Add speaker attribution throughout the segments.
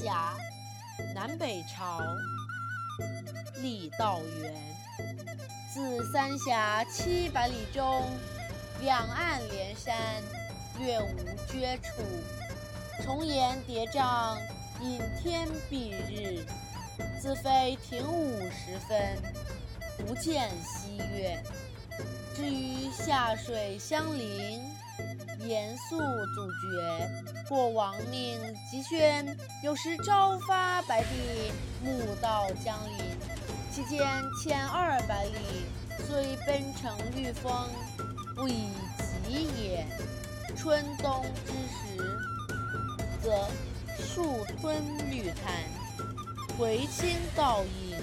Speaker 1: 峡，南北朝，郦道元。自三峡七百里中，两岸连山，月无缺处。重岩叠嶂，隐天蔽日。自非亭午时分，不见西月。至于下水相邻，严肃阻绝，过王命急宣，有时朝发白帝，暮到江陵。其间千二百里，虽奔程御风，不以疾也。春冬之时，则树吞绿潭，回清倒影，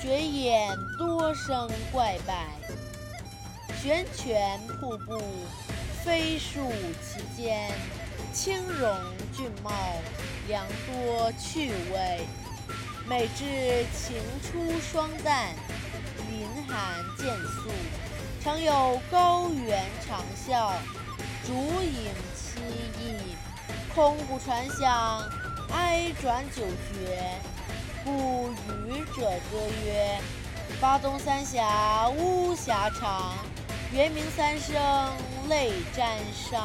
Speaker 1: 绝眼多生怪柏，悬泉瀑布，飞树其间，青容俊茂，良多趣味。每至晴初霜旦，林寒渐肃，常有高猿长啸，竹影凄异，空谷传响，哀转久绝。故渔者歌曰：“巴东三峡巫峡长，猿鸣三声泪沾裳。”